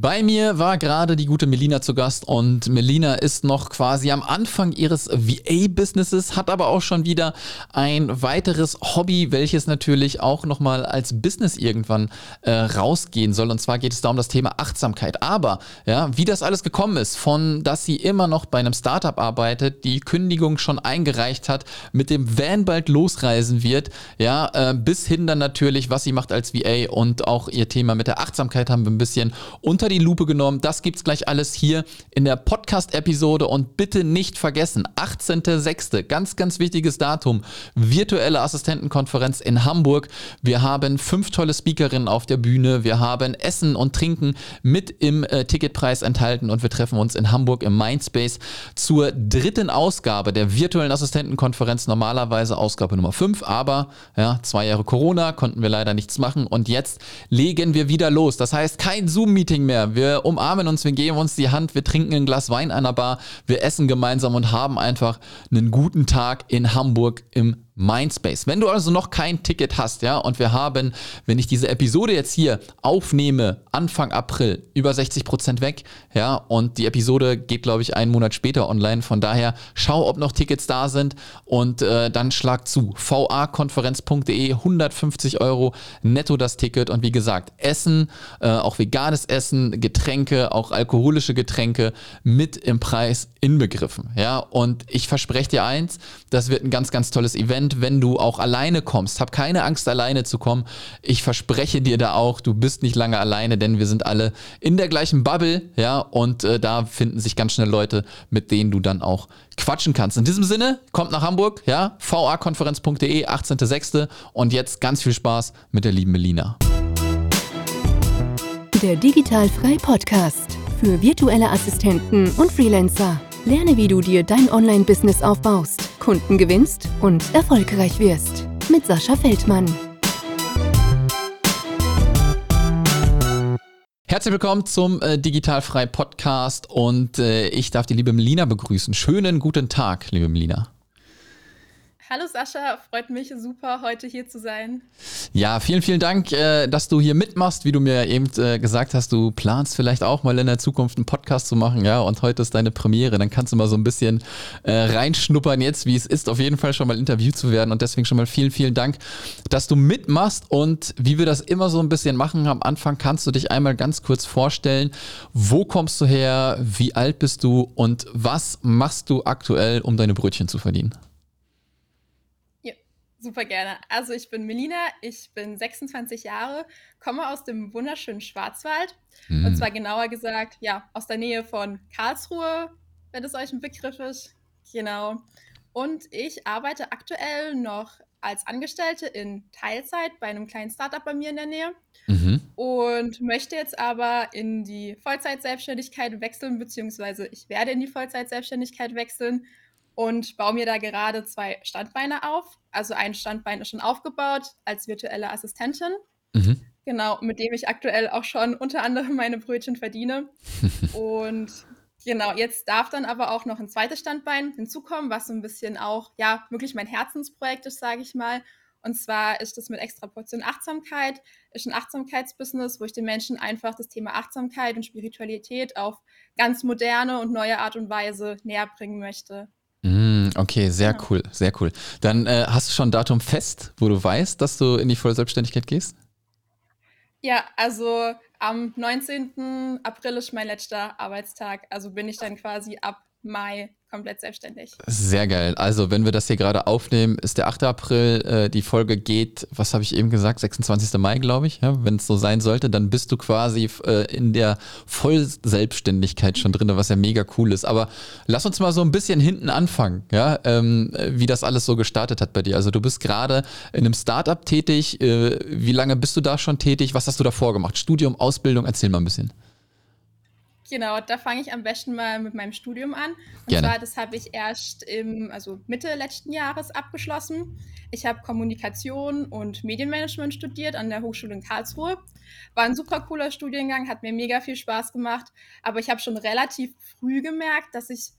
Bei mir war gerade die gute Melina zu Gast und Melina ist noch quasi am Anfang ihres VA-Businesses, hat aber auch schon wieder ein weiteres Hobby, welches natürlich auch nochmal als Business irgendwann äh, rausgehen soll. Und zwar geht es da um das Thema Achtsamkeit. Aber ja, wie das alles gekommen ist, von dass sie immer noch bei einem Startup arbeitet, die Kündigung schon eingereicht hat, mit dem Van bald losreisen wird, ja, äh, bis hin dann natürlich, was sie macht als VA und auch ihr Thema mit der Achtsamkeit haben wir ein bisschen unter unter die Lupe genommen. Das gibt's gleich alles hier in der Podcast-Episode und bitte nicht vergessen, 18.06., ganz, ganz wichtiges Datum, virtuelle Assistentenkonferenz in Hamburg. Wir haben fünf tolle Speakerinnen auf der Bühne. Wir haben Essen und Trinken mit im äh, Ticketpreis enthalten und wir treffen uns in Hamburg im Mindspace zur dritten Ausgabe der virtuellen Assistentenkonferenz. Normalerweise Ausgabe Nummer 5, aber ja, zwei Jahre Corona konnten wir leider nichts machen und jetzt legen wir wieder los. Das heißt, kein Zoom-Meeting mehr mehr. Wir umarmen uns, wir geben uns die Hand, wir trinken ein Glas Wein an einer Bar, wir essen gemeinsam und haben einfach einen guten Tag in Hamburg im Mindspace. Wenn du also noch kein Ticket hast, ja, und wir haben, wenn ich diese Episode jetzt hier aufnehme, Anfang April, über 60 Prozent weg, ja, und die Episode geht, glaube ich, einen Monat später online. Von daher schau, ob noch Tickets da sind und äh, dann schlag zu. vakonferenz.de, 150 Euro netto das Ticket und wie gesagt, Essen, äh, auch veganes Essen, Getränke, auch alkoholische Getränke mit im Preis inbegriffen, ja, und ich verspreche dir eins, das wird ein ganz, ganz tolles Event Moment, wenn du auch alleine kommst. Hab keine Angst, alleine zu kommen. Ich verspreche dir da auch, du bist nicht lange alleine, denn wir sind alle in der gleichen Bubble, ja, und äh, da finden sich ganz schnell Leute, mit denen du dann auch quatschen kannst. In diesem Sinne, kommt nach Hamburg, ja, vakonferenz.de, 18.06. Und jetzt ganz viel Spaß mit der lieben Melina. Der Digitalfrei Podcast für virtuelle Assistenten und Freelancer. Lerne, wie du dir dein Online-Business aufbaust Kunden gewinnst und erfolgreich wirst. Mit Sascha Feldmann. Herzlich willkommen zum äh, Digitalfrei Podcast und äh, ich darf die liebe Melina begrüßen. Schönen guten Tag, liebe Melina. Hallo Sascha, freut mich super, heute hier zu sein. Ja, vielen, vielen Dank, äh, dass du hier mitmachst. Wie du mir eben äh, gesagt hast, du planst vielleicht auch mal in der Zukunft einen Podcast zu machen, ja, und heute ist deine Premiere. Dann kannst du mal so ein bisschen äh, reinschnuppern jetzt, wie es ist, auf jeden Fall schon mal interviewt zu werden. Und deswegen schon mal vielen, vielen Dank, dass du mitmachst. Und wie wir das immer so ein bisschen machen, am Anfang kannst du dich einmal ganz kurz vorstellen. Wo kommst du her? Wie alt bist du? Und was machst du aktuell, um deine Brötchen zu verdienen? Super gerne. Also ich bin Melina, ich bin 26 Jahre, komme aus dem wunderschönen Schwarzwald. Mhm. Und zwar genauer gesagt, ja, aus der Nähe von Karlsruhe, wenn es euch ein Begriff ist. Genau. Und ich arbeite aktuell noch als Angestellte in Teilzeit bei einem kleinen Startup bei mir in der Nähe. Mhm. Und möchte jetzt aber in die Vollzeitselbstständigkeit wechseln, beziehungsweise ich werde in die Vollzeitselbstständigkeit wechseln und baue mir da gerade zwei Standbeine auf. Also ein Standbein ist schon aufgebaut als virtuelle Assistentin. Mhm. Genau, mit dem ich aktuell auch schon unter anderem meine Brötchen verdiene. und genau, jetzt darf dann aber auch noch ein zweites Standbein hinzukommen, was so ein bisschen auch, ja, wirklich mein Herzensprojekt ist, sage ich mal. Und zwar ist das mit extra Portion Achtsamkeit, ist ein Achtsamkeitsbusiness, wo ich den Menschen einfach das Thema Achtsamkeit und Spiritualität auf ganz moderne und neue Art und Weise näher bringen möchte. Mm, okay, sehr genau. cool, sehr cool. Dann äh, hast du schon ein Datum fest, wo du weißt, dass du in die Vollselbstständigkeit gehst? Ja, also am 19. April ist mein letzter Arbeitstag. Also bin ich dann quasi ab Mai komplett selbstständig. Sehr geil. Also, wenn wir das hier gerade aufnehmen, ist der 8. April, äh, die Folge geht, was habe ich eben gesagt, 26. Mai, glaube ich. Ja, wenn es so sein sollte, dann bist du quasi äh, in der Vollselbstständigkeit schon drin, was ja mega cool ist. Aber lass uns mal so ein bisschen hinten anfangen, ja, ähm, wie das alles so gestartet hat bei dir. Also, du bist gerade in einem Startup tätig. Äh, wie lange bist du da schon tätig? Was hast du davor gemacht? Studium, Ausbildung? Erzähl mal ein bisschen. Genau, da fange ich am besten mal mit meinem Studium an. Und Gerne. zwar, das habe ich erst im, also Mitte letzten Jahres abgeschlossen. Ich habe Kommunikation und Medienmanagement studiert an der Hochschule in Karlsruhe. War ein super cooler Studiengang, hat mir mega viel Spaß gemacht. Aber ich habe schon relativ früh gemerkt, dass ich,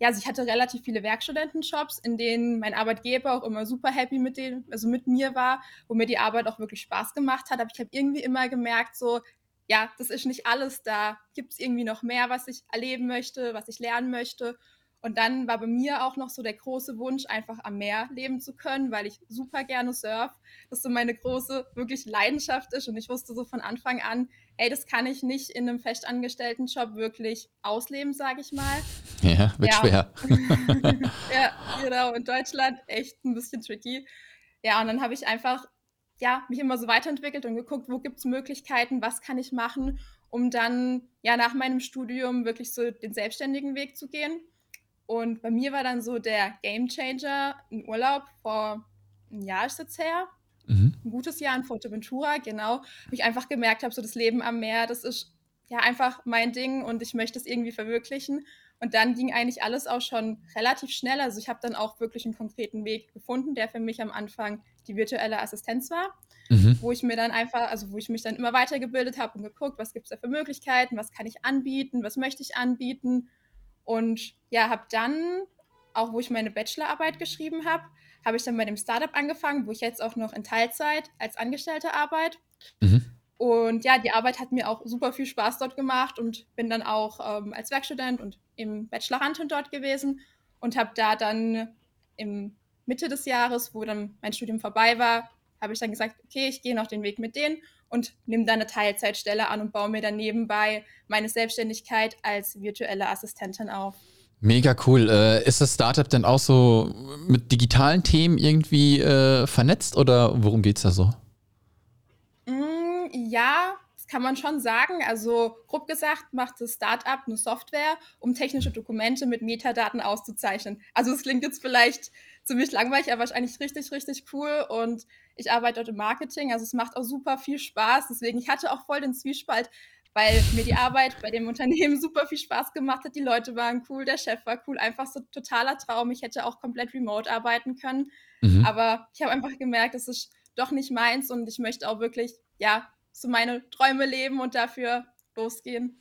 ja, also ich hatte relativ viele Werkstudentenjobs, in denen mein Arbeitgeber auch immer super happy mit dem, also mit mir war, wo mir die Arbeit auch wirklich Spaß gemacht hat. Aber ich habe irgendwie immer gemerkt, so, ja, das ist nicht alles da. Gibt es irgendwie noch mehr, was ich erleben möchte, was ich lernen möchte? Und dann war bei mir auch noch so der große Wunsch, einfach am Meer leben zu können, weil ich super gerne surf. Das so meine große, wirklich Leidenschaft ist. Und ich wusste so von Anfang an, ey, das kann ich nicht in einem festangestellten Job wirklich ausleben, sage ich mal. Ja, wird ja. schwer. ja, genau. In Deutschland echt ein bisschen tricky. Ja, und dann habe ich einfach ja, mich immer so weiterentwickelt und geguckt, wo gibt es Möglichkeiten, was kann ich machen, um dann ja nach meinem Studium wirklich so den selbstständigen Weg zu gehen. Und bei mir war dann so der Game Changer ein Urlaub vor einem Jahr ist jetzt her. Mhm. Ein gutes Jahr in Fuerteventura, genau. Wo ich einfach gemerkt habe, so das Leben am Meer, das ist ja einfach mein Ding und ich möchte es irgendwie verwirklichen. Und dann ging eigentlich alles auch schon relativ schnell. Also ich habe dann auch wirklich einen konkreten Weg gefunden, der für mich am Anfang die virtuelle Assistenz war, mhm. wo ich mir dann einfach, also wo ich mich dann immer weitergebildet habe und geguckt, was gibt es da für Möglichkeiten, was kann ich anbieten, was möchte ich anbieten und ja, habe dann, auch wo ich meine Bachelorarbeit geschrieben habe, habe ich dann bei dem Startup angefangen, wo ich jetzt auch noch in Teilzeit als Angestellte arbeite. Mhm. Und ja, die Arbeit hat mir auch super viel Spaß dort gemacht und bin dann auch ähm, als Werkstudent und im Bachelorandin dort gewesen und habe da dann im Mitte des Jahres, wo dann mein Studium vorbei war, habe ich dann gesagt, okay, ich gehe noch den Weg mit denen und nehme dann eine Teilzeitstelle an und baue mir dann nebenbei meine Selbstständigkeit als virtuelle Assistentin auf. Mega cool. Äh, ist das Startup denn auch so mit digitalen Themen irgendwie äh, vernetzt oder worum geht es da so? Mm, ja, das kann man schon sagen. Also grob gesagt macht das Startup eine Software, um technische Dokumente mit Metadaten auszuzeichnen. Also es klingt jetzt vielleicht ziemlich langweilig, aber wahrscheinlich richtig, richtig cool. Und ich arbeite dort im Marketing, also es macht auch super viel Spaß. Deswegen, ich hatte auch voll den Zwiespalt, weil mir die Arbeit bei dem Unternehmen super viel Spaß gemacht hat. Die Leute waren cool, der Chef war cool, einfach so totaler Traum. Ich hätte auch komplett remote arbeiten können. Mhm. Aber ich habe einfach gemerkt, das ist doch nicht meins und ich möchte auch wirklich, ja, so meine Träume leben und dafür losgehen.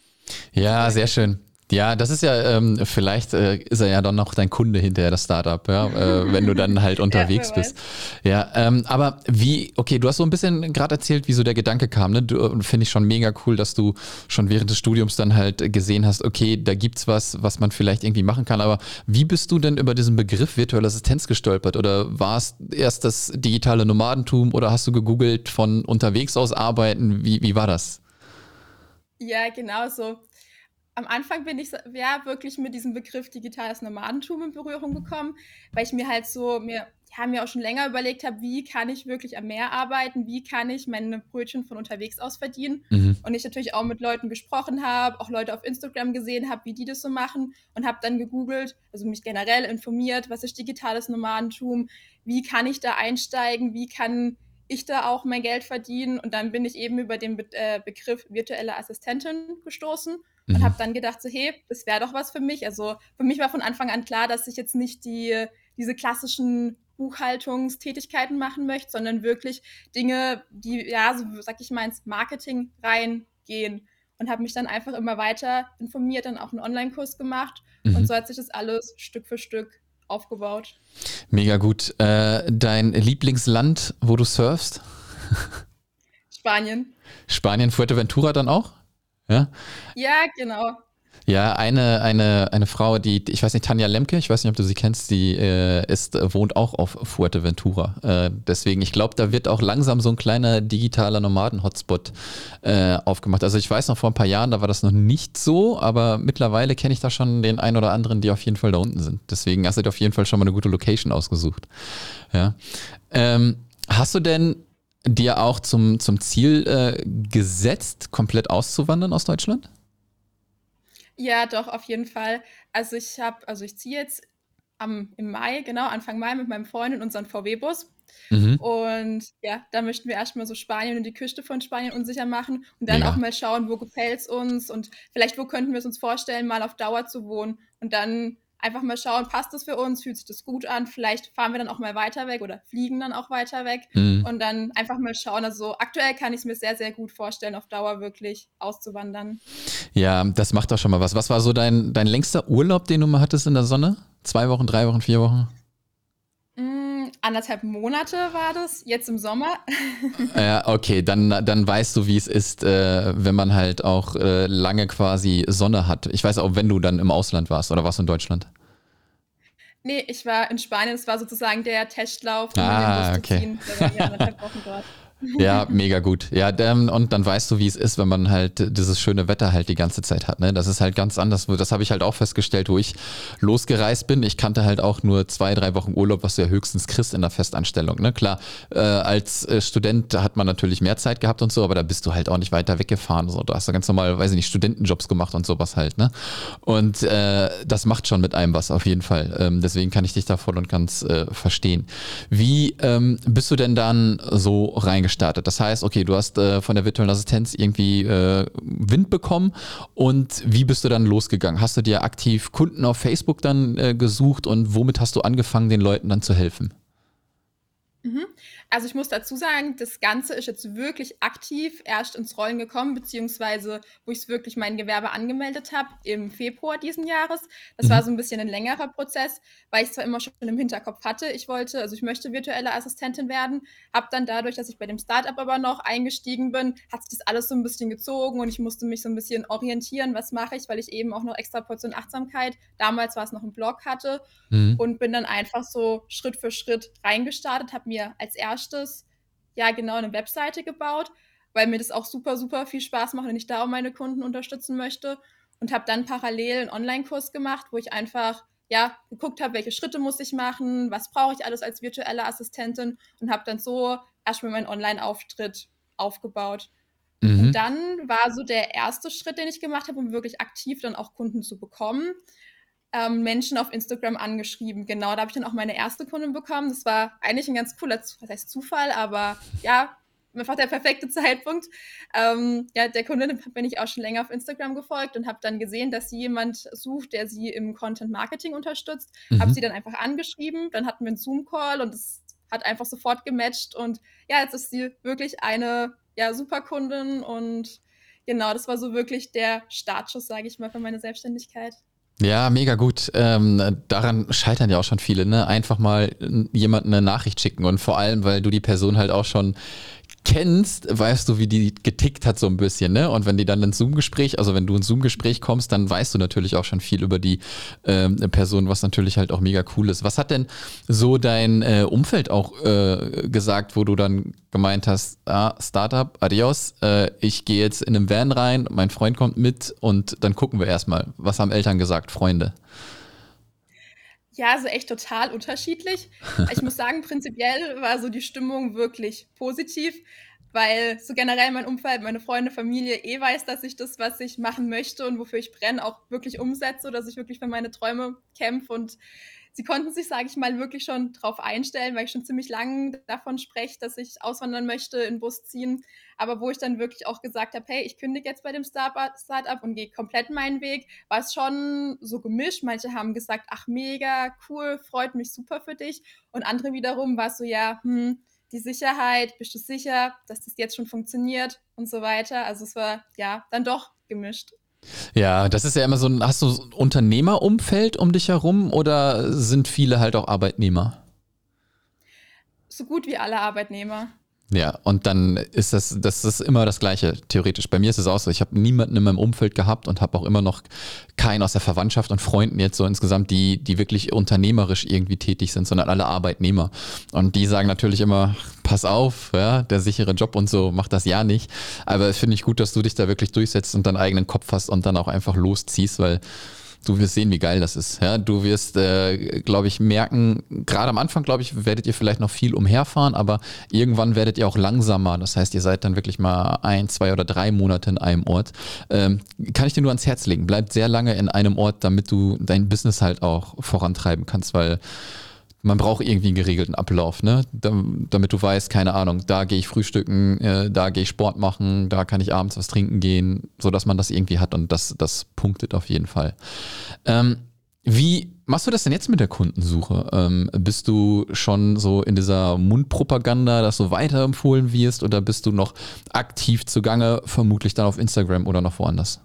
Ja, sehr schön. Ja, das ist ja, ähm, vielleicht äh, ist er ja dann noch dein Kunde hinterher, das Startup, ja, äh, wenn du dann halt unterwegs ja, bist. Ja, ähm, aber wie, okay, du hast so ein bisschen gerade erzählt, wie so der Gedanke kam, ne? Finde ich schon mega cool, dass du schon während des Studiums dann halt gesehen hast, okay, da gibt's was, was man vielleicht irgendwie machen kann. Aber wie bist du denn über diesen Begriff virtuelle Assistenz gestolpert? Oder war es erst das digitale Nomadentum oder hast du gegoogelt von unterwegs aus arbeiten? Wie, wie war das? Ja, genau so am Anfang bin ich ja wirklich mit diesem Begriff digitales Nomadentum in Berührung gekommen, weil ich mir halt so mir ja, mir auch schon länger überlegt habe, wie kann ich wirklich am Meer arbeiten, wie kann ich meine Brötchen von unterwegs aus verdienen. Mhm. Und ich natürlich auch mit Leuten gesprochen habe, auch Leute auf Instagram gesehen habe, wie die das so machen und habe dann gegoogelt, also mich generell informiert, was ist digitales Nomadentum, wie kann ich da einsteigen, wie kann ich da auch mein Geld verdienen. Und dann bin ich eben über den Be äh, Begriff virtuelle Assistentin gestoßen und mhm. habe dann gedacht, so, hey, das wäre doch was für mich. Also für mich war von Anfang an klar, dass ich jetzt nicht die, diese klassischen Buchhaltungstätigkeiten machen möchte, sondern wirklich Dinge, die, ja, so sag ich mal, ins Marketing reingehen. Und habe mich dann einfach immer weiter informiert, dann auch einen Online-Kurs gemacht. Mhm. Und so hat sich das alles Stück für Stück aufgebaut. Mega gut. Äh, dein Lieblingsland, wo du surfst? Spanien. Spanien, Fuerteventura dann auch? Ja, ja genau. Ja, eine, eine, eine Frau, die, ich weiß nicht, Tanja Lemke, ich weiß nicht, ob du sie kennst, die äh, ist, wohnt auch auf Fuerteventura. Äh, deswegen, ich glaube, da wird auch langsam so ein kleiner digitaler Nomaden-Hotspot äh, aufgemacht. Also ich weiß noch, vor ein paar Jahren, da war das noch nicht so, aber mittlerweile kenne ich da schon den einen oder anderen, die auf jeden Fall da unten sind. Deswegen hast du dir auf jeden Fall schon mal eine gute Location ausgesucht. Ja. Ähm, hast du denn dir auch zum, zum Ziel äh, gesetzt, komplett auszuwandern aus Deutschland? Ja, doch, auf jeden Fall. Also ich habe, also ich ziehe jetzt am, im Mai, genau, Anfang Mai mit meinem Freund in unseren VW-Bus. Mhm. Und ja, da möchten wir erstmal so Spanien und die Küste von Spanien unsicher machen und dann ja. auch mal schauen, wo gefällt es uns und vielleicht wo könnten wir es uns vorstellen, mal auf Dauer zu wohnen und dann einfach mal schauen, passt das für uns, fühlt sich das gut an, vielleicht fahren wir dann auch mal weiter weg oder fliegen dann auch weiter weg mhm. und dann einfach mal schauen. Also aktuell kann ich es mir sehr, sehr gut vorstellen, auf Dauer wirklich auszuwandern. Ja, das macht doch schon mal was. Was war so dein, dein längster Urlaub, den du mal hattest in der Sonne? Zwei Wochen, drei Wochen, vier Wochen? Anderthalb Monate war das, jetzt im Sommer. Ja, okay, dann, dann weißt du, wie es ist, äh, wenn man halt auch äh, lange quasi Sonne hat. Ich weiß auch, wenn du dann im Ausland warst oder warst du in Deutschland? Nee, ich war in Spanien. Es war sozusagen der Testlauf, um ah, den okay. zu ziehen. Da war ich anderthalb Wochen dort. Ja, mega gut. Ja, und dann weißt du, wie es ist, wenn man halt dieses schöne Wetter halt die ganze Zeit hat. Ne? Das ist halt ganz anders. Das habe ich halt auch festgestellt, wo ich losgereist bin. Ich kannte halt auch nur zwei, drei Wochen Urlaub, was du ja höchstens kriegst in der Festanstellung. Ne? Klar, äh, als äh, Student hat man natürlich mehr Zeit gehabt und so, aber da bist du halt auch nicht weiter weggefahren. So. Du hast ja ganz normal, weiß ich nicht, Studentenjobs gemacht und sowas halt. Ne? Und äh, das macht schon mit einem was auf jeden Fall. Ähm, deswegen kann ich dich da voll und ganz äh, verstehen. Wie ähm, bist du denn dann so reingegangen? Gestartet. Das heißt, okay, du hast äh, von der virtuellen Assistenz irgendwie äh, Wind bekommen und wie bist du dann losgegangen? Hast du dir aktiv Kunden auf Facebook dann äh, gesucht und womit hast du angefangen, den Leuten dann zu helfen? Mhm. Also ich muss dazu sagen, das Ganze ist jetzt wirklich aktiv erst ins Rollen gekommen, beziehungsweise wo ich es wirklich mein Gewerbe angemeldet habe im Februar diesen Jahres. Das mhm. war so ein bisschen ein längerer Prozess, weil ich zwar immer schon im Hinterkopf hatte, ich wollte, also ich möchte virtuelle Assistentin werden, habe dann dadurch, dass ich bei dem Startup aber noch eingestiegen bin, hat sich das alles so ein bisschen gezogen und ich musste mich so ein bisschen orientieren, was mache ich, weil ich eben auch noch extra Portion Achtsamkeit, damals war es noch ein Blog hatte mhm. und bin dann einfach so Schritt für Schritt reingestartet, habe mir als erstes erstes ja genau eine Webseite gebaut, weil mir das auch super, super viel Spaß macht und ich da auch meine Kunden unterstützen möchte. Und habe dann parallel einen Online-Kurs gemacht, wo ich einfach ja, geguckt habe, welche Schritte muss ich machen, was brauche ich alles als virtuelle Assistentin und habe dann so erstmal meinen Online-Auftritt aufgebaut. Mhm. Und dann war so der erste Schritt, den ich gemacht habe, um wirklich aktiv dann auch Kunden zu bekommen, ähm, Menschen auf Instagram angeschrieben. Genau, da habe ich dann auch meine erste Kundin bekommen. Das war eigentlich ein ganz cooler, was heißt Zufall, aber ja, einfach der perfekte Zeitpunkt. Ähm, ja, der Kundin bin ich auch schon länger auf Instagram gefolgt und habe dann gesehen, dass sie jemand sucht, der sie im Content Marketing unterstützt. Mhm. Habe sie dann einfach angeschrieben, dann hatten wir einen Zoom-Call und es hat einfach sofort gematcht und ja, jetzt ist sie wirklich eine ja, super Kundin und genau, das war so wirklich der Startschuss, sage ich mal, für meine Selbstständigkeit. Ja, mega gut. Ähm, daran scheitern ja auch schon viele, ne? Einfach mal jemanden eine Nachricht schicken und vor allem, weil du die Person halt auch schon kennst, weißt du, wie die getickt hat so ein bisschen, ne? Und wenn die dann ins Zoom-Gespräch, also wenn du ins Zoom-Gespräch kommst, dann weißt du natürlich auch schon viel über die ähm, Person, was natürlich halt auch mega cool ist. Was hat denn so dein äh, Umfeld auch äh, gesagt, wo du dann gemeint hast, ah, Startup, adios, äh, ich gehe jetzt in einem Van rein, mein Freund kommt mit und dann gucken wir erstmal. Was haben Eltern gesagt, Freunde? Ja, also echt total unterschiedlich. Ich muss sagen, prinzipiell war so die Stimmung wirklich positiv, weil so generell mein Umfeld, meine Freunde, Familie eh weiß, dass ich das, was ich machen möchte und wofür ich brenne, auch wirklich umsetze, dass ich wirklich für meine Träume kämpfe und sie konnten sich, sage ich mal, wirklich schon darauf einstellen, weil ich schon ziemlich lange davon spreche, dass ich auswandern möchte, in Bus ziehen. Aber wo ich dann wirklich auch gesagt habe, hey, ich kündige jetzt bei dem Startup und gehe komplett meinen Weg, war es schon so gemischt. Manche haben gesagt, ach mega, cool, freut mich super für dich. Und andere wiederum war es so, ja, hm, die Sicherheit, bist du sicher, dass das jetzt schon funktioniert und so weiter. Also es war ja dann doch gemischt. Ja, das ist ja immer so ein, hast du so ein Unternehmerumfeld um dich herum oder sind viele halt auch Arbeitnehmer? So gut wie alle Arbeitnehmer. Ja, und dann ist das, das ist immer das Gleiche, theoretisch. Bei mir ist es auch so. Ich habe niemanden in meinem Umfeld gehabt und habe auch immer noch keinen aus der Verwandtschaft und Freunden jetzt so insgesamt, die, die wirklich unternehmerisch irgendwie tätig sind, sondern alle Arbeitnehmer. Und die sagen natürlich immer, pass auf, ja, der sichere Job und so, mach das ja nicht. Aber finde ich gut, dass du dich da wirklich durchsetzt und deinen eigenen Kopf hast und dann auch einfach losziehst, weil Du wirst sehen, wie geil das ist. Ja, du wirst, äh, glaube ich, merken, gerade am Anfang, glaube ich, werdet ihr vielleicht noch viel umherfahren, aber irgendwann werdet ihr auch langsamer. Das heißt, ihr seid dann wirklich mal ein, zwei oder drei Monate in einem Ort. Ähm, kann ich dir nur ans Herz legen. Bleibt sehr lange in einem Ort, damit du dein Business halt auch vorantreiben kannst, weil man braucht irgendwie einen geregelten Ablauf, ne? damit du weißt, keine Ahnung, da gehe ich frühstücken, äh, da gehe ich Sport machen, da kann ich abends was trinken gehen, sodass man das irgendwie hat und das, das punktet auf jeden Fall. Ähm, wie machst du das denn jetzt mit der Kundensuche? Ähm, bist du schon so in dieser Mundpropaganda, dass du weiterempfohlen wirst oder bist du noch aktiv zugange, vermutlich dann auf Instagram oder noch woanders?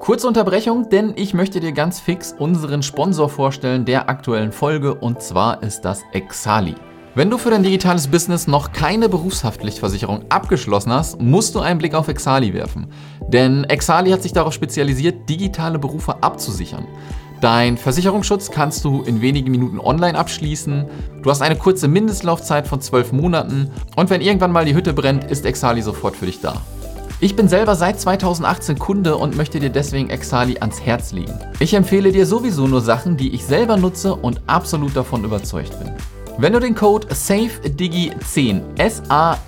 Kurze Unterbrechung, denn ich möchte dir ganz fix unseren Sponsor vorstellen der aktuellen Folge und zwar ist das Exali. Wenn du für dein digitales Business noch keine Berufshaftpflichtversicherung abgeschlossen hast, musst du einen Blick auf Exali werfen. Denn Exali hat sich darauf spezialisiert, digitale Berufe abzusichern. Dein Versicherungsschutz kannst du in wenigen Minuten online abschließen. Du hast eine kurze Mindestlaufzeit von 12 Monaten. Und wenn irgendwann mal die Hütte brennt, ist Exali sofort für dich da. Ich bin selber seit 2018 Kunde und möchte dir deswegen Exali ans Herz legen. Ich empfehle dir sowieso nur Sachen, die ich selber nutze und absolut davon überzeugt bin. Wenn du den Code SAFEDIGI10 S-A-F-E-D-I-G-I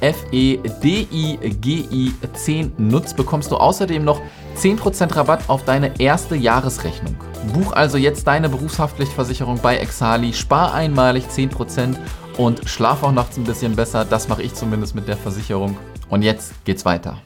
10 nutzt, bekommst du außerdem noch 10% Rabatt auf deine erste Jahresrechnung. Buch also jetzt deine Berufshaftpflichtversicherung bei Exali, spar einmalig 10% und schlaf auch nachts ein bisschen besser. Das mache ich zumindest mit der Versicherung. Und jetzt geht's weiter.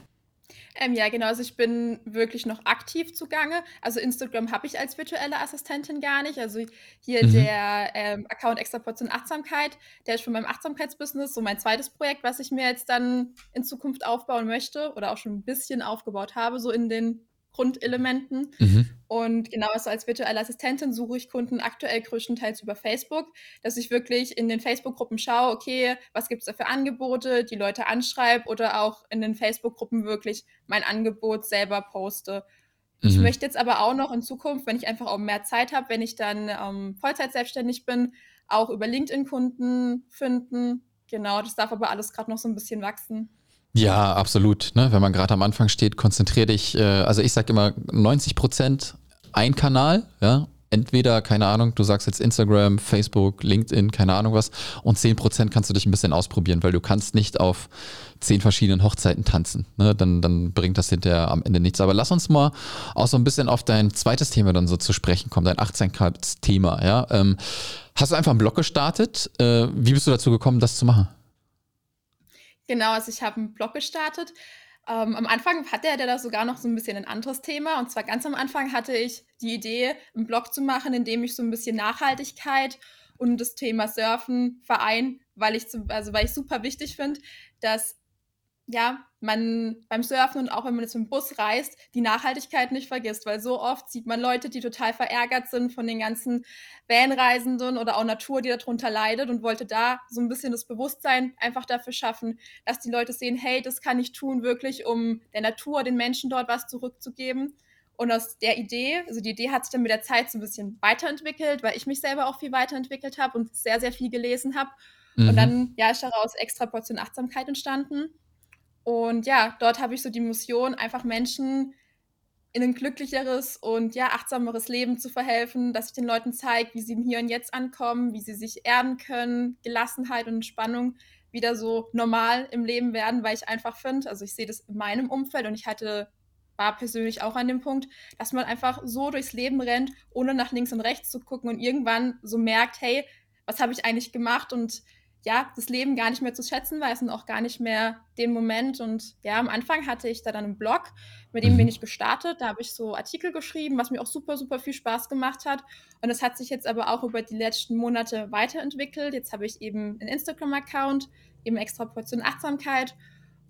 Ähm, ja, genau. Also ich bin wirklich noch aktiv zugange. Also Instagram habe ich als virtuelle Assistentin gar nicht. Also hier mhm. der ähm, Account Extra Portion Achtsamkeit, der ist schon beim Achtsamkeitsbusiness, so mein zweites Projekt, was ich mir jetzt dann in Zukunft aufbauen möchte oder auch schon ein bisschen aufgebaut habe, so in den Grundelementen. Mhm. Und genau also als virtuelle Assistentin suche ich Kunden aktuell größtenteils über Facebook, dass ich wirklich in den Facebook-Gruppen schaue, okay, was gibt es da für Angebote, die Leute anschreibe oder auch in den Facebook-Gruppen wirklich mein Angebot selber poste. Mhm. Ich möchte jetzt aber auch noch in Zukunft, wenn ich einfach auch mehr Zeit habe, wenn ich dann ähm, Vollzeit selbstständig bin, auch über LinkedIn Kunden finden. Genau, das darf aber alles gerade noch so ein bisschen wachsen. Ja, absolut. Ne? Wenn man gerade am Anfang steht, konzentriere dich. Äh, also ich sage immer 90 Prozent ein Kanal, ja. Entweder, keine Ahnung, du sagst jetzt Instagram, Facebook, LinkedIn, keine Ahnung was, und 10% kannst du dich ein bisschen ausprobieren, weil du kannst nicht auf zehn verschiedenen Hochzeiten tanzen. Ne? Dann, dann bringt das hinterher am Ende nichts. Aber lass uns mal auch so ein bisschen auf dein zweites Thema dann so zu sprechen kommen, dein Achtsamkeitsthema. Ja? Ähm, hast du einfach einen Blog gestartet? Äh, wie bist du dazu gekommen, das zu machen? Genau, also ich habe einen Blog gestartet. Ähm, am Anfang hatte er da sogar noch so ein bisschen ein anderes Thema. Und zwar ganz am Anfang hatte ich die Idee, einen Blog zu machen, in dem ich so ein bisschen Nachhaltigkeit und das Thema Surfen verein, weil also weil ich super wichtig finde, dass ja, man beim Surfen und auch wenn man jetzt mit dem Bus reist, die Nachhaltigkeit nicht vergisst, weil so oft sieht man Leute, die total verärgert sind von den ganzen Vanreisenden oder auch Natur, die darunter leidet und wollte da so ein bisschen das Bewusstsein einfach dafür schaffen, dass die Leute sehen, hey, das kann ich tun wirklich, um der Natur, den Menschen dort was zurückzugeben. Und aus der Idee, also die Idee hat sich dann mit der Zeit so ein bisschen weiterentwickelt, weil ich mich selber auch viel weiterentwickelt habe und sehr, sehr viel gelesen habe. Mhm. Und dann, ja, ist daraus extra Portion Achtsamkeit entstanden. Und ja, dort habe ich so die Mission, einfach Menschen in ein glücklicheres und ja, achtsameres Leben zu verhelfen, dass ich den Leuten zeige, wie sie im Hier und Jetzt ankommen, wie sie sich erden können, Gelassenheit und Entspannung wieder so normal im Leben werden, weil ich einfach finde, also ich sehe das in meinem Umfeld und ich hatte, war persönlich auch an dem Punkt, dass man einfach so durchs Leben rennt, ohne nach links und rechts zu gucken und irgendwann so merkt, hey, was habe ich eigentlich gemacht? Und ja, das Leben gar nicht mehr zu schätzen weiß und auch gar nicht mehr den Moment. Und ja, am Anfang hatte ich da dann einen Blog, mit dem mhm. bin ich gestartet. Da habe ich so Artikel geschrieben, was mir auch super, super viel Spaß gemacht hat. Und es hat sich jetzt aber auch über die letzten Monate weiterentwickelt. Jetzt habe ich eben einen Instagram-Account, eben extra Portion Achtsamkeit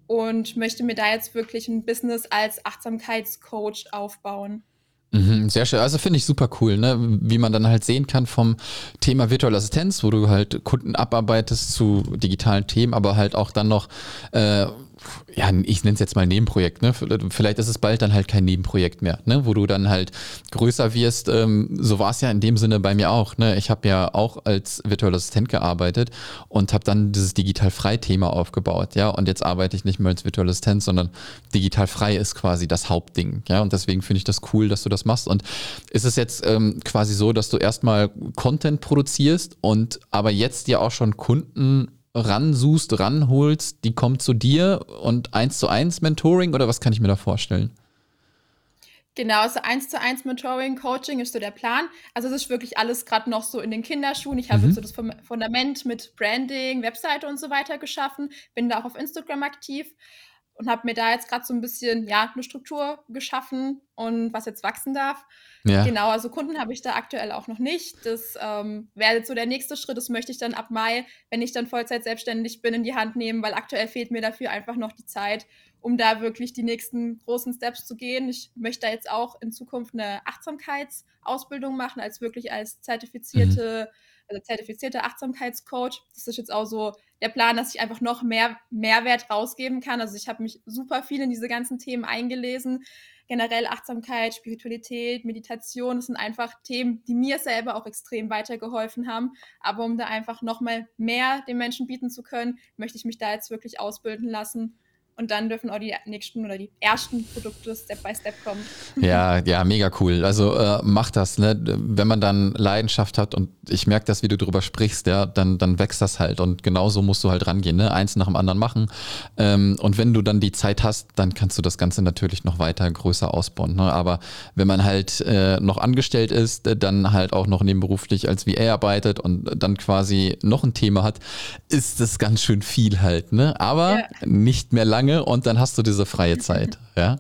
und möchte mir da jetzt wirklich ein Business als Achtsamkeitscoach aufbauen. Mhm, sehr schön. Also finde ich super cool, ne? wie man dann halt sehen kann vom Thema virtuelle Assistenz, wo du halt Kunden abarbeitest zu digitalen Themen, aber halt auch dann noch äh, ja, ich nenne es jetzt mal Nebenprojekt, ne? Vielleicht ist es bald dann halt kein Nebenprojekt mehr, ne? Wo du dann halt größer wirst. Ähm, so war es ja in dem Sinne bei mir auch. Ne? Ich habe ja auch als virtueller Assistent gearbeitet und habe dann dieses digital frei Thema aufgebaut, ja. Und jetzt arbeite ich nicht mehr als virtueller Assistent, sondern digital frei ist quasi das Hauptding, ja. Und deswegen finde ich das cool, dass du das machst. Und ist es jetzt ähm, quasi so, dass du erstmal Content produzierst und aber jetzt dir auch schon Kunden ransuchst, ranholst, die kommt zu dir und eins zu eins Mentoring oder was kann ich mir da vorstellen? Genau, also eins zu eins Mentoring, Coaching ist so der Plan. Also es ist wirklich alles gerade noch so in den Kinderschuhen. Ich habe mhm. jetzt so das Fundament mit Branding, Webseite und so weiter geschaffen, bin da auch auf Instagram aktiv und habe mir da jetzt gerade so ein bisschen ja eine Struktur geschaffen und was jetzt wachsen darf. Ja. Genau, also Kunden habe ich da aktuell auch noch nicht. Das ähm, wäre jetzt so der nächste Schritt. Das möchte ich dann ab Mai, wenn ich dann Vollzeit selbstständig bin, in die Hand nehmen, weil aktuell fehlt mir dafür einfach noch die Zeit, um da wirklich die nächsten großen Steps zu gehen. Ich möchte da jetzt auch in Zukunft eine Achtsamkeitsausbildung machen, als wirklich als zertifizierte mhm. Also zertifizierter Achtsamkeitscoach. Das ist jetzt auch so der Plan, dass ich einfach noch mehr Mehrwert rausgeben kann. Also ich habe mich super viel in diese ganzen Themen eingelesen. Generell Achtsamkeit, Spiritualität, Meditation, das sind einfach Themen, die mir selber auch extrem weitergeholfen haben. Aber um da einfach noch mal mehr den Menschen bieten zu können, möchte ich mich da jetzt wirklich ausbilden lassen und dann dürfen auch die nächsten oder die ersten Produkte Step by Step kommen. Ja, ja, mega cool. Also äh, mach das, ne? Wenn man dann Leidenschaft hat und ich merke das, wie du drüber sprichst, ja, dann, dann wächst das halt und genauso musst du halt rangehen, ne? Eins nach dem anderen machen. Ähm, und wenn du dann die Zeit hast, dann kannst du das Ganze natürlich noch weiter größer ausbauen. Ne? Aber wenn man halt äh, noch angestellt ist, dann halt auch noch nebenberuflich als VA arbeitet und dann quasi noch ein Thema hat, ist das ganz schön viel halt, ne? Aber ja. nicht mehr lange lange und dann hast du diese freie Zeit. Ja.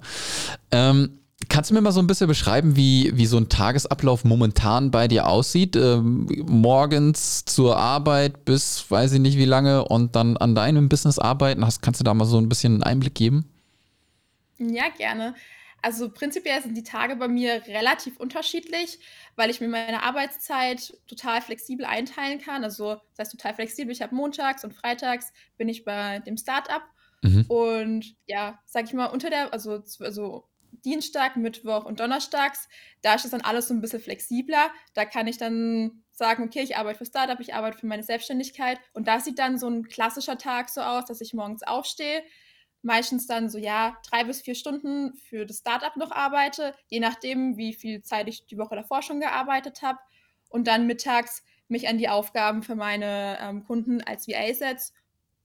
Ähm, Kannst du mir mal so ein bisschen beschreiben, wie, wie so ein Tagesablauf momentan bei dir aussieht? Ähm, morgens zur Arbeit bis weiß ich nicht wie lange und dann an deinem Business arbeiten. Hast, kannst du da mal so ein bisschen einen Einblick geben? Ja, gerne. Also prinzipiell sind die Tage bei mir relativ unterschiedlich, weil ich mir meine Arbeitszeit total flexibel einteilen kann. Also das heißt total flexibel. Ich habe montags und freitags bin ich bei dem Startup Mhm. Und ja, sag ich mal, unter der, also, also Dienstag, Mittwoch und Donnerstags, da ist das dann alles so ein bisschen flexibler. Da kann ich dann sagen, okay, ich arbeite für Startup, ich arbeite für meine Selbstständigkeit. Und da sieht dann so ein klassischer Tag so aus, dass ich morgens aufstehe, meistens dann so, ja, drei bis vier Stunden für das Startup noch arbeite, je nachdem, wie viel Zeit ich die Woche davor schon gearbeitet habe. Und dann mittags mich an die Aufgaben für meine ähm, Kunden als VA setze.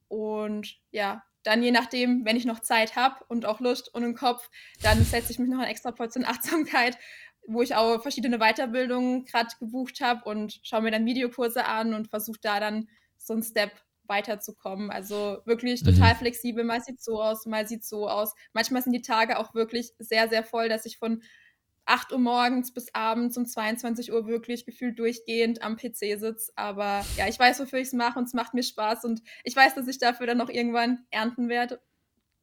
Und ja, dann je nachdem, wenn ich noch Zeit habe und auch Lust und einen Kopf, dann setze ich mich noch eine extra Portion Achtsamkeit, wo ich auch verschiedene Weiterbildungen gerade gebucht habe und schaue mir dann Videokurse an und versuche da dann so einen Step weiterzukommen. Also wirklich mhm. total mhm. flexibel. Mal sieht so aus, mal sieht so aus. Manchmal sind die Tage auch wirklich sehr, sehr voll, dass ich von 8 Uhr morgens bis abends um 22 Uhr wirklich gefühlt durchgehend am PC sitze. Aber ja, ich weiß, wofür ich es mache und es macht mir Spaß und ich weiß, dass ich dafür dann noch irgendwann ernten werde.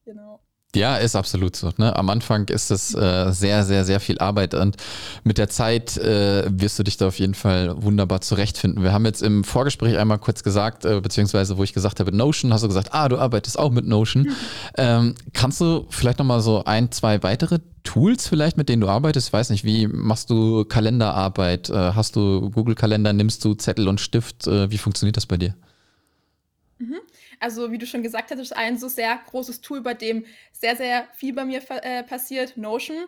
Genau. Ja, ist absolut so. Ne? Am Anfang ist es äh, sehr, sehr, sehr viel Arbeit und mit der Zeit äh, wirst du dich da auf jeden Fall wunderbar zurechtfinden. Wir haben jetzt im Vorgespräch einmal kurz gesagt, äh, beziehungsweise wo ich gesagt habe, Notion, hast du gesagt, ah, du arbeitest auch mit Notion. Mhm. Ähm, kannst du vielleicht nochmal so ein, zwei weitere Tools vielleicht, mit denen du arbeitest? Ich weiß nicht, wie machst du Kalenderarbeit? Äh, hast du Google-Kalender, nimmst du Zettel und Stift? Äh, wie funktioniert das bei dir? Also, wie du schon gesagt hast, ist ein so sehr großes Tool, bei dem sehr, sehr viel bei mir äh, passiert, Notion.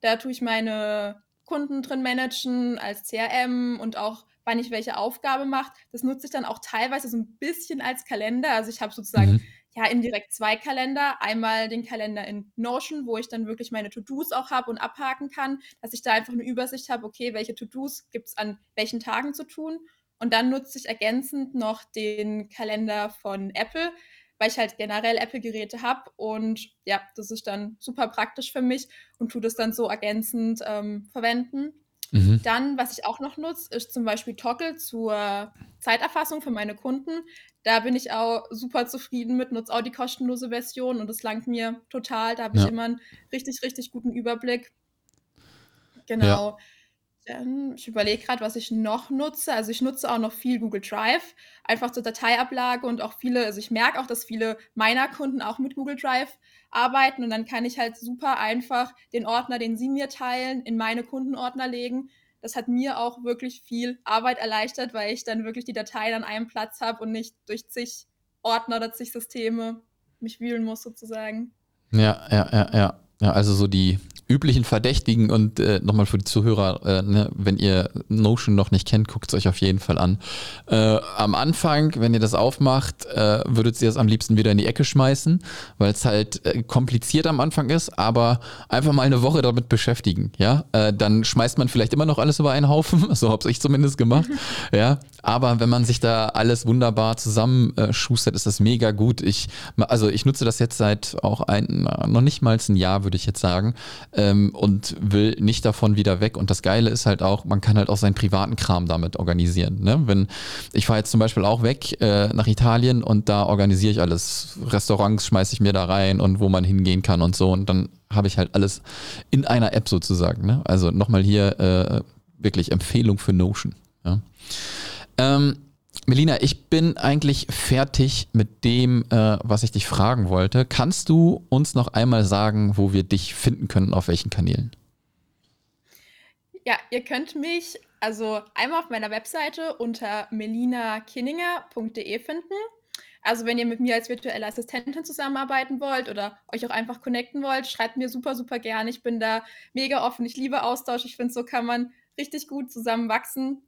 Da tue ich meine Kunden drin managen als CRM und auch, wann ich welche Aufgabe mache. Das nutze ich dann auch teilweise so ein bisschen als Kalender. Also ich habe sozusagen mhm. ja indirekt zwei Kalender. Einmal den Kalender in Notion, wo ich dann wirklich meine To-Dos auch habe und abhaken kann, dass ich da einfach eine Übersicht habe, okay, welche To-Dos gibt es an welchen Tagen zu tun. Und dann nutze ich ergänzend noch den Kalender von Apple, weil ich halt generell Apple-Geräte habe. Und ja, das ist dann super praktisch für mich und tue das dann so ergänzend ähm, verwenden. Mhm. Dann, was ich auch noch nutze, ist zum Beispiel Toggle zur Zeiterfassung für meine Kunden. Da bin ich auch super zufrieden mit, nutze auch die kostenlose Version und das langt mir total. Da habe ich ja. immer einen richtig, richtig guten Überblick. Genau. Ja. Ähm, ich überlege gerade, was ich noch nutze. Also ich nutze auch noch viel Google Drive, einfach zur Dateiablage und auch viele, also ich merke auch, dass viele meiner Kunden auch mit Google Drive arbeiten und dann kann ich halt super einfach den Ordner, den sie mir teilen, in meine Kundenordner legen. Das hat mir auch wirklich viel Arbeit erleichtert, weil ich dann wirklich die Datei an einem Platz habe und nicht durch zig Ordner oder zig Systeme mich wühlen muss sozusagen. Ja, ja, ja, ja. Ja, also so die üblichen Verdächtigen und äh, nochmal für die Zuhörer, äh, ne, wenn ihr Notion noch nicht kennt, guckt es euch auf jeden Fall an. Äh, am Anfang, wenn ihr das aufmacht, äh, würdet ihr es am liebsten wieder in die Ecke schmeißen, weil es halt äh, kompliziert am Anfang ist, aber einfach mal eine Woche damit beschäftigen, ja. Äh, dann schmeißt man vielleicht immer noch alles über einen Haufen, so habe ich zumindest gemacht, ja. Aber wenn man sich da alles wunderbar zusammenschustert, ist das mega gut. Ich, also ich nutze das jetzt seit auch ein, noch nicht mal ein Jahr, würde ich jetzt sagen ähm, und will nicht davon wieder weg. Und das Geile ist halt auch, man kann halt auch seinen privaten Kram damit organisieren. Ne? Wenn ich fahre jetzt zum Beispiel auch weg äh, nach Italien und da organisiere ich alles. Restaurants schmeiße ich mir da rein und wo man hingehen kann und so. Und dann habe ich halt alles in einer App sozusagen. Ne? Also nochmal hier äh, wirklich Empfehlung für Notion. Ja? Ähm, Melina, ich bin eigentlich fertig mit dem, äh, was ich dich fragen wollte. Kannst du uns noch einmal sagen, wo wir dich finden können, auf welchen Kanälen? Ja, ihr könnt mich also einmal auf meiner Webseite unter melinakinninger.de finden. Also wenn ihr mit mir als virtuelle Assistentin zusammenarbeiten wollt oder euch auch einfach connecten wollt, schreibt mir super, super gerne. Ich bin da mega offen. Ich liebe Austausch. Ich finde, so kann man richtig gut zusammenwachsen.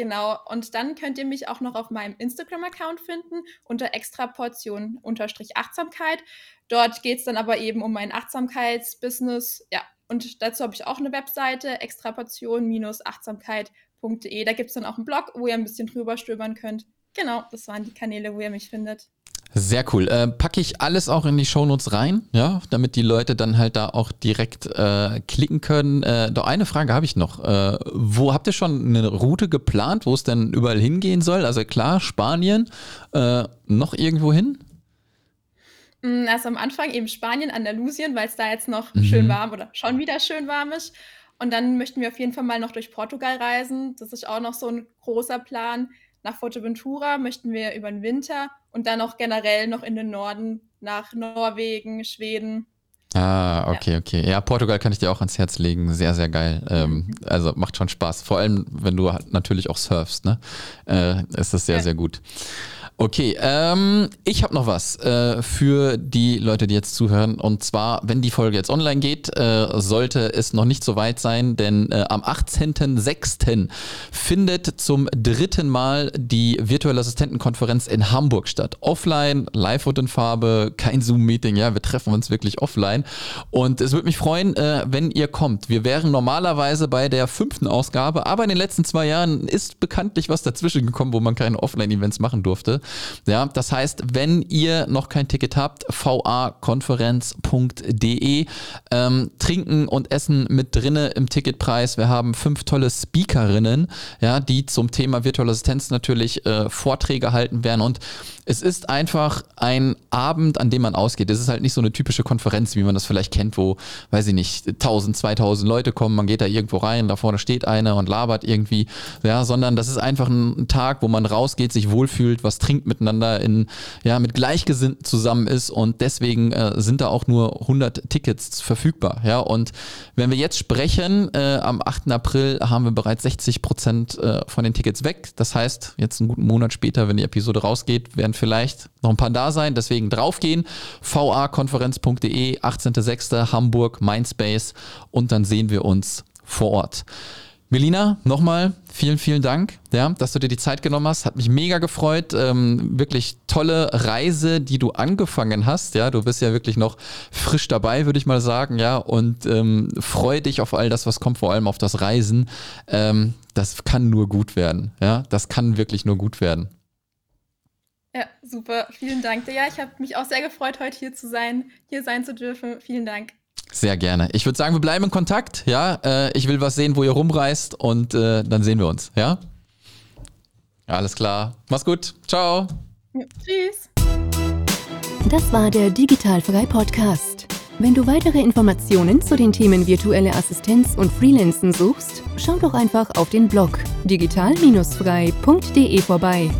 Genau. Und dann könnt ihr mich auch noch auf meinem Instagram-Account finden unter Extraportion-Achtsamkeit. Dort geht es dann aber eben um mein Achtsamkeitsbusiness. Ja, und dazu habe ich auch eine Webseite, extraportion-achtsamkeit.de. Da gibt es dann auch einen Blog, wo ihr ein bisschen drüber stöbern könnt. Genau, das waren die Kanäle, wo ihr mich findet. Sehr cool. Äh, packe ich alles auch in die Shownotes rein, ja, damit die Leute dann halt da auch direkt äh, klicken können. Äh, doch eine Frage habe ich noch. Äh, wo habt ihr schon eine Route geplant, wo es denn überall hingehen soll? Also klar, Spanien, äh, noch irgendwo hin? Mm, also am Anfang eben Spanien, Andalusien, weil es da jetzt noch mhm. schön warm oder schon wieder schön warm ist. Und dann möchten wir auf jeden Fall mal noch durch Portugal reisen. Das ist auch noch so ein großer Plan nach Fuerteventura möchten wir über den Winter und dann auch generell noch in den Norden nach Norwegen, Schweden. Ah, okay, ja. okay. Ja, Portugal kann ich dir auch ans Herz legen. Sehr, sehr geil. Ähm, also macht schon Spaß. Vor allem, wenn du natürlich auch surfst, ne? Äh, ist das sehr, ja. sehr gut. Okay, ähm, ich habe noch was äh, für die Leute, die jetzt zuhören. Und zwar, wenn die Folge jetzt online geht, äh, sollte es noch nicht so weit sein, denn äh, am 18.06. findet zum dritten Mal die virtuelle Assistentenkonferenz in Hamburg statt. Offline, live und in Farbe, kein Zoom-Meeting, ja, wir treffen uns wirklich offline. Und es würde mich freuen, äh, wenn ihr kommt. Wir wären normalerweise bei der fünften Ausgabe, aber in den letzten zwei Jahren ist bekanntlich was dazwischen gekommen, wo man keine Offline-Events machen durfte. Ja, das heißt, wenn ihr noch kein Ticket habt, vakonferenz.de, ähm, trinken und essen mit drinne im Ticketpreis. Wir haben fünf tolle Speakerinnen, ja, die zum Thema virtuelle Assistenz natürlich äh, Vorträge halten werden und es ist einfach ein Abend, an dem man ausgeht. Es ist halt nicht so eine typische Konferenz, wie man das vielleicht kennt, wo, weiß ich nicht, 1000, 2000 Leute kommen, man geht da irgendwo rein, da vorne steht einer und labert irgendwie, ja, sondern das ist einfach ein Tag, wo man rausgeht, sich wohlfühlt, was trinkt miteinander in, ja, mit Gleichgesinnten zusammen ist und deswegen äh, sind da auch nur 100 Tickets verfügbar, ja, und wenn wir jetzt sprechen, äh, am 8. April haben wir bereits 60 Prozent äh, von den Tickets weg, das heißt, jetzt einen guten Monat später, wenn die Episode rausgeht, werden vielleicht noch ein paar da sein, deswegen draufgehen, vakonferenz.de, 18.06. Hamburg, Mindspace und dann sehen wir uns vor Ort. Melina, nochmal vielen, vielen Dank, ja, dass du dir die Zeit genommen hast. Hat mich mega gefreut. Ähm, wirklich tolle Reise, die du angefangen hast. Ja, du bist ja wirklich noch frisch dabei, würde ich mal sagen. Ja, und ähm, freue dich auf all das, was kommt, vor allem auf das Reisen. Ähm, das kann nur gut werden. Ja, das kann wirklich nur gut werden. Ja, super. Vielen Dank. Ja, ich habe mich auch sehr gefreut, heute hier zu sein, hier sein zu dürfen. Vielen Dank. Sehr gerne. Ich würde sagen, wir bleiben in Kontakt. Ja, äh, ich will was sehen, wo ihr rumreist und äh, dann sehen wir uns. Ja? Alles klar. Mach's gut. Ciao. Ja, tschüss. Das war der Digitalfrei Podcast. Wenn du weitere Informationen zu den Themen virtuelle Assistenz und Freelancen suchst, schau doch einfach auf den Blog digital-frei.de vorbei.